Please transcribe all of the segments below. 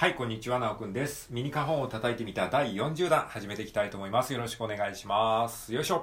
はい、こんにちは、なおくんです。ミニカホンを叩いてみた第40弾、始めていきたいと思います。よろしくお願いします。よいしょ。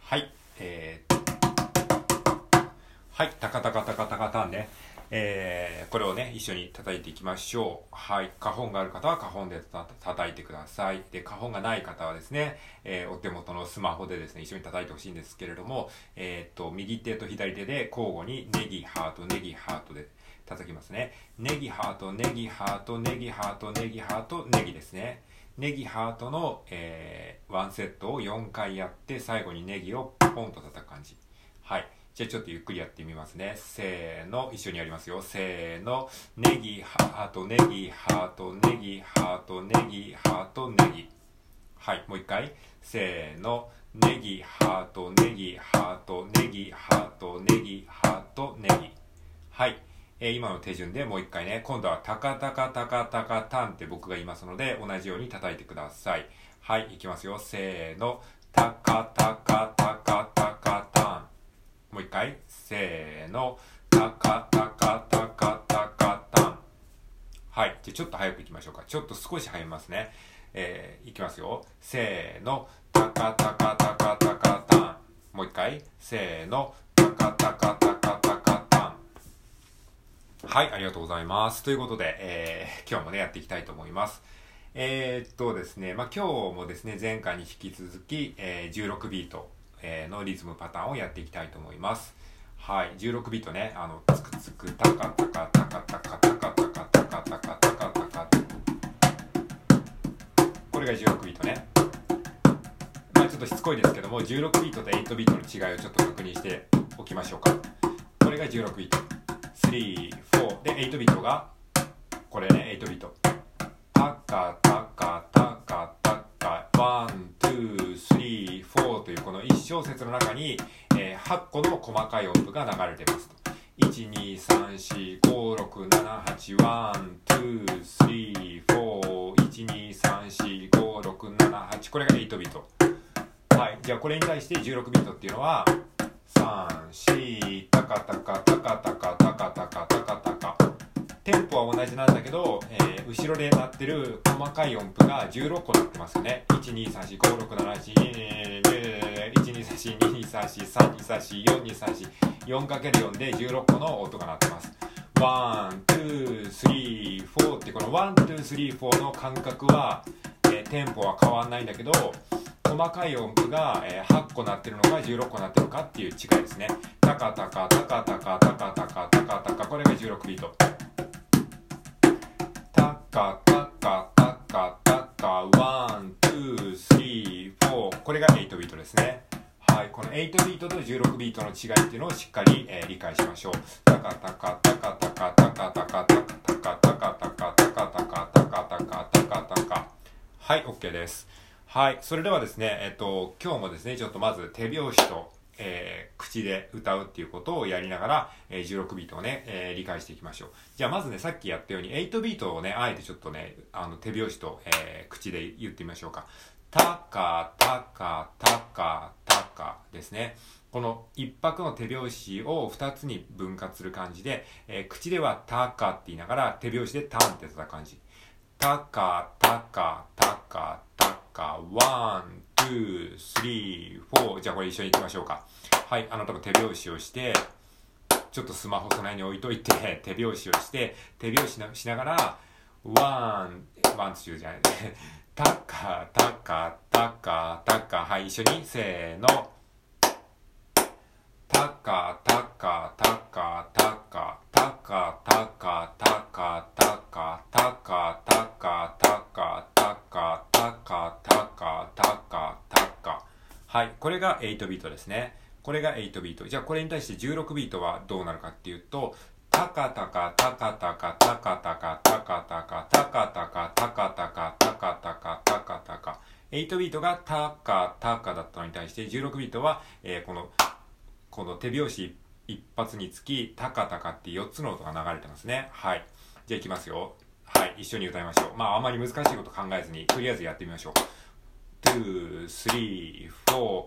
はい、えー、はい、タカタカタカタカタンね。えー、これをね、一緒に叩いていきましょう。はい。花本がある方は花本で叩いてください。で、花本がない方はですね、えー、お手元のスマホでですね、一緒に叩いてほしいんですけれども、えー、っと、右手と左手で交互にネギ、ハート、ネギ、ハートで叩きますね。ネギ、ハート、ネギ、ハート、ネギ、ハート、ネギ、ハート、ネギですね。ネギ、ハートの、えー、ワンセットを4回やって、最後にネギをポンと叩く感じ。はい。じゃあちょっとゆっくりやってみますね。せーの、一緒にやりますよ。せーの、ネギ、ハート、ネギ、ハート、ネギ、ハート、ネギ、ハート、ネギ。はい、もう一回。せーの、ネギ、ハート、ネギ、ハート、ネギ、ハート、ネギ、ハート、ネギ。はい。えー、今の手順でもう一回ね、今度はタカタカタカタカタンって僕が言いますので、同じように叩いてください。はい、いきますよ。せーの、タカタカタカタン。もう一回。せーの。タカタカタカタカタン。はい。じゃちょっと早く行きましょうか。ちょっと少し早めますね。えー、いきますよ。せーの。タカタカタカタカタン。もう一回。せーの。タカタカタカタカタン。はい。ありがとうございます。ということで、えー、今日もね、やっていきたいと思います。えー、っとですね、まあ、今日もですね、前回に引き続き、えー、16ビート。えのリズムパターンをやっていきたいと思います。はい。16ビートね、あの、つくつく、タカタカ、タカタカ、タカタカ、タカタカ、タカタカ。これが16ビートね。まあちょっとしつこいですけども、16ビートと8ビートの違いをちょっと確認しておきましょうか。これが16ビート。3、4。で、8ビートが、これね、8ビート。タカタカ、タカタカ、 one、というこの1小節の中に、えー、8個の細かい音符が流れてますと。12345678123456781これが8ビット。はい。じゃあこれに対して16ビットっていうのは34タカタカタカタカタカタカテンポは同じなんだけど、えー、後ろで鳴ってる細かい音符が16個鳴ってますよね。123456781223432344234 4×4 で16個の音が鳴ってます。1、2、3、4ってこの1、2、3、4の感覚は、えー、テンポは変わんないんだけど、細かい音符が、えー、8個鳴ってるのか16個鳴ってるのかっていう違いですね。タカタカタカタカタカタカタカタカこれが16ビート。ですね。はい、この8ビートと16ビートの違いっていうのをしっかり、えー、理解しましょう。タカタカタカタカタカタカタカタカタカタカタカタカタカタカタカタカはい、OK です。はい、それではですね、えっと、今日もですね、ちょっとまず手拍子と、えー、口で歌うっていうことをやりながら、えー、16ビートをね、えー、理解していきましょう。じゃあまずね、さっきやったように8ビートをね、あえてちょっとね、あの手拍子と、えー、口で言ってみましょうか。タカ、タカ、タカ、タカですね。この一拍の手拍子を2つに分割する感じで、えー、口ではタカって言いながら手拍子でタンって叩く感じ。タカ、タカ、タカ、タカ、 one、two、three、four。じゃあこれ一緒に行きましょうか。はい、あなたも手拍子をして、ちょっとスマホその辺に置いといて、手拍子をして、手拍子しながら、one、one two じゃない。タカ、タカ、タカ、タカ。はい、一緒に、せーの。タカ、タカ、タカ、タカ、タカ、タカ、タカ、タカ、タカ、タカ、タカ、タカ、タカ、タカ、タカ、タカ。はい、これが8ビートですね。これが8ビート。じゃあこれに対して16ビートはどうなるかっていうと、タカタカ、タカタカ、タカタカ、タカタカ、タカタカ、タカタカ、タカタカ、タカタカ。8ビートがタカ、タカだったのに対して16ビートは、この、この手拍子一発につき、タカタカって4つの音が流れてますね。はい。じゃあいきますよ。はい。一緒に歌いましょう。まああまり難しいこと考えずに、とりあえずやってみましょう。2、3、4、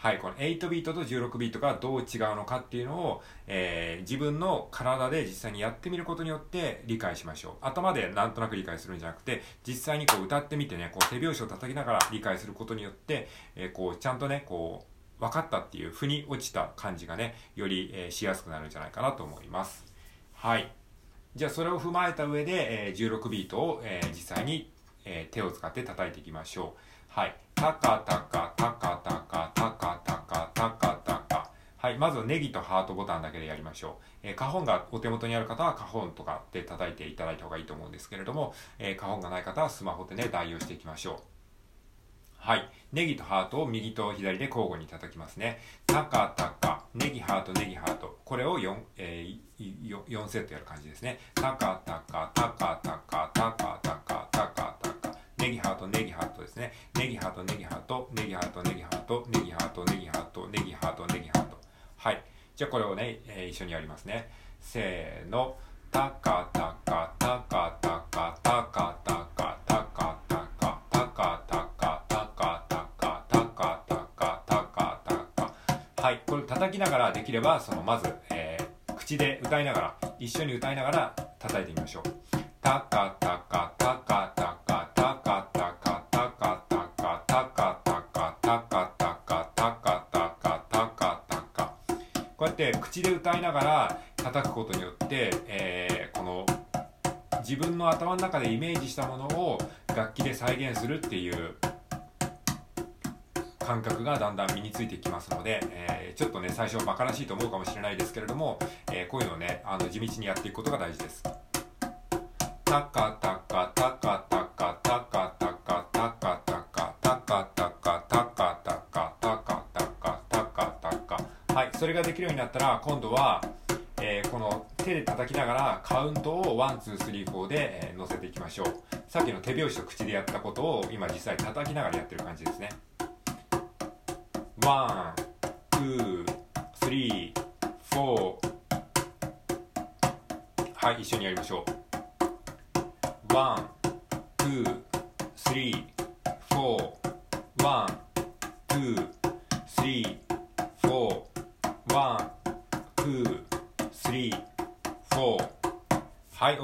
はい、この8ビートと16ビートがどう違うのかっていうのを、えー、自分の体で実際にやってみることによって理解しましょう。頭でなんとなく理解するんじゃなくて、実際にこう歌ってみてね、こう手拍子を叩きながら理解することによって、えー、こうちゃんとね、こう分かったっていう腑に落ちた感じがね、より、えー、しやすくなるんじゃないかなと思います。はい。じゃあそれを踏まえた上で、えー、16ビートを、えー、実際に、えー、手を使って叩いていきましょう。はい。タカタカタカタカまずネギとハートボタンだけでやりましょう。えー、カホンがお手元にある方はカホンとかで叩いていただいた方がいいと思うんですけれども、えー、カホンがない方はスマホでね、代用していきましょう。はい。ネギとハートを右と左で交互に叩きますね。タカタカ、ネギハート、ネギハート。これを4、えー、4セットやる感じですね。タカタカ、タカタカ、タカタカ、タカタカ。ネギハート、ネギハートですね。ネギハート、ネギハート、ネギハート、ネギハート、じゃあこれをね、えー、一緒にやりますね。せーの。タカタカ、タカタカ、タカタカ、タカタカ、タカタカ、タカタカ、タカタカ、タカタカ。はい。これ叩きながらできれば、そのまず、えー、口で歌いながら、一緒に歌いながら叩いてみましょう。タカタカ、て口で歌いながら叩くことによって、えー、この自分の頭の中でイメージしたものを楽器で再現するっていう感覚がだんだん身についてきますので、えー、ちょっとね最初馬鹿らしいと思うかもしれないですけれども、えー、こういうのをねあの地道にやっていくことが大事です。タカタカタカタそれができるようになったら今度は、えー、この手で叩きながらカウントを1,2,3,4で、えー、乗せていきましょう。さっきの手拍子と口でやったことを今実際叩きながらやってる感じですね。 one、two、three、four。はい一緒にやりましょう。 one、two、three、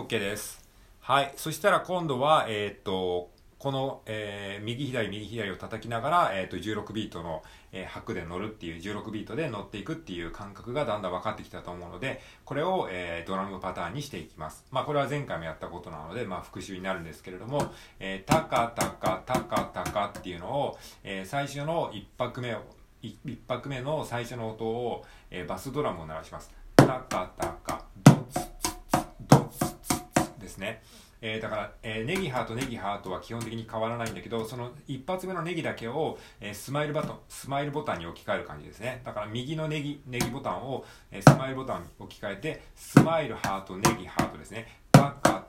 OK です。はい。そしたら今度はえー、とこの、えー、右左右左を叩きながら、えーと、16ビートの、えー、拍で乗るっていう16ビートで乗っていくっていう感覚がだんだん分かってきたと思うのでこれを、え、ドラムパターンにしていきます。まあこれは前回もやったことなので、まあ、復習になるんですけれども、えー、タカタカタカタカっていうのを、え、最初の1拍目を1拍目の最初の音を、え、バスドラムを鳴らします。タカですねえー、だから、えー、ネギハート、ネギハートは基本的に変わらないんだけど、その一発目のネギだけを、えー、スマイルバトン、スマイルボタンに置き換える感じですね。だから右のネギ、ネギボタンを、え、スマイルボタンに置き換えて、スマイルハート、ネギハートですね。タカー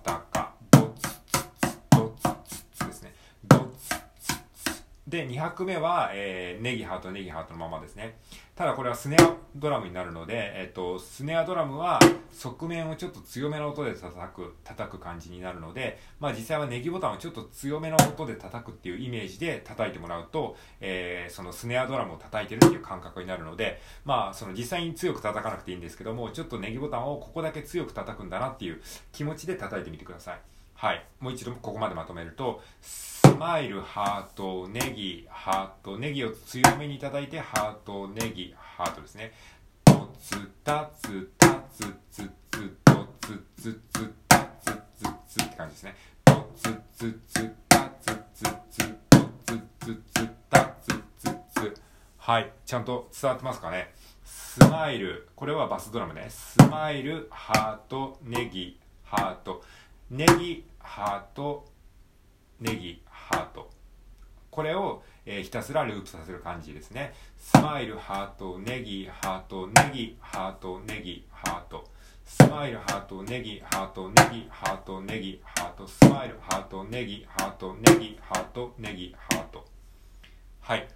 で、2拍目は、えー、ネギハート、ネギハートのままですね。ただこれはスネアドラムになるので、えっと、スネアドラムは側面をちょっと強めの音で叩く、叩く感じになるので、まあ実際はネギボタンをちょっと強めの音で叩くっていうイメージで叩いてもらうと、えー、そのスネアドラムを叩いてるっていう感覚になるので、まあその実際に強く叩かなくていいんですけども、ちょっとネギボタンをここだけ強く叩くんだなっていう気持ちで叩いてみてください。はい。もう一度ここまでまとめると、スマイル、ハート、ネギ、ハート、ネギを強めにいただいて、ハート、ネギ、ハートですね。トツタツタツツツトツツツタツツツって感じですね。トツツツタツツツトツツツタツツツはい。ちゃんと伝わってますかね。スマイル。これはバスドラムね。スマイル、ハート、ネギ、ハート。ネギ、ハート、ネギ、ハート。これを、えー、ひたすらループさせる感じですね。スマイル、ハート、ネギ、ハート、ネギ、ハート、ネギ、ハート。スマイル、ハート、ネギ、ハート、ネギ、ハート、ネギ、ハート。スマイル、ハート、ネギ、ハート、ネギ、ハート、ネギ、ハート。はい。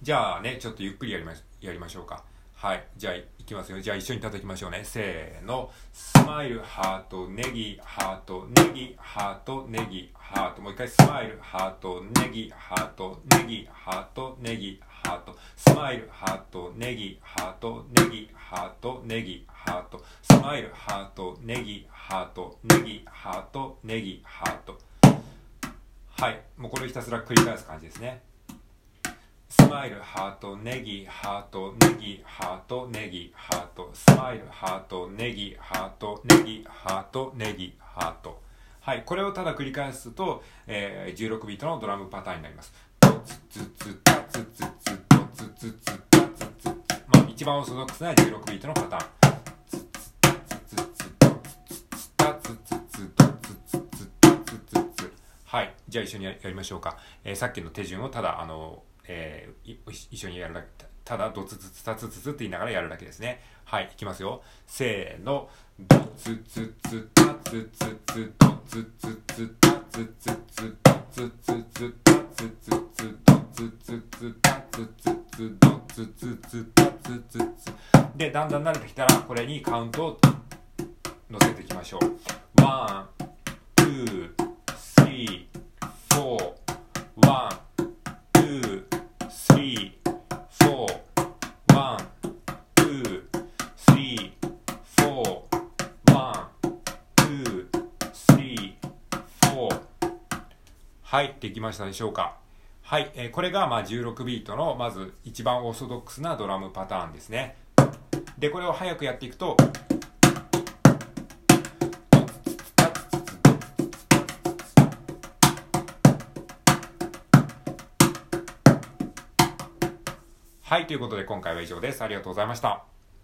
じゃあね、ちょっとゆっくりやりまやりましょうか。はい。じゃあ、いきますよ。じゃあ、一緒に叩きましょうね。せーの。スマイル、ハート、ネギ、ハート、ネギ、ハート、ネギ、ハート。もう一回、スマイル、ハート、ネギ、ハート、ネギ、ハート、ネギ、ハート。スマイル、ハート、ネギ、ハート、ネギ、ハート、ネギ、ハート。スマイル、ハート、ネギ、ハート、ネギ、ハート、ネギ、ハート。はい。もうこれひたすら繰り返す感じですね。スマイル、ハート、ネギ、ハート、ネギ、ハート、ネギ、ハート、スマイル、ハート、ネギ、ハート、ネギ、ハート、ネギ、ハート。はい、これをただ繰り返すと、えー、16ビートのドラムパターンになります。ドツツツタツツツドツツツタツツツまあ一番オーソドックスな16ビートのパターン。ツツタツツツドツツタツツツドツツツタツツツはい、じゃあ一緒にやりましょうか。えー、さっきの手順をただあのえー、一緒にやるだけ、ただ、ドツツツタツツツって言いながらやるだけですね。はい、いきますよ。せーの。ドツツツタツツツドツツツタツツツドツツツタツツツドツツツタツツツドツツツタツツツで、だんだん慣れてきたら、これにカウントを乗せていきましょう。ワン、はい、できましたでしょうか。はい、えー、これがまあ16ビートのまず一番オーソドックスなドラムパターンですね。で、これを早くやっていくと、はい、ということで今回は以上です。ありがとうございました。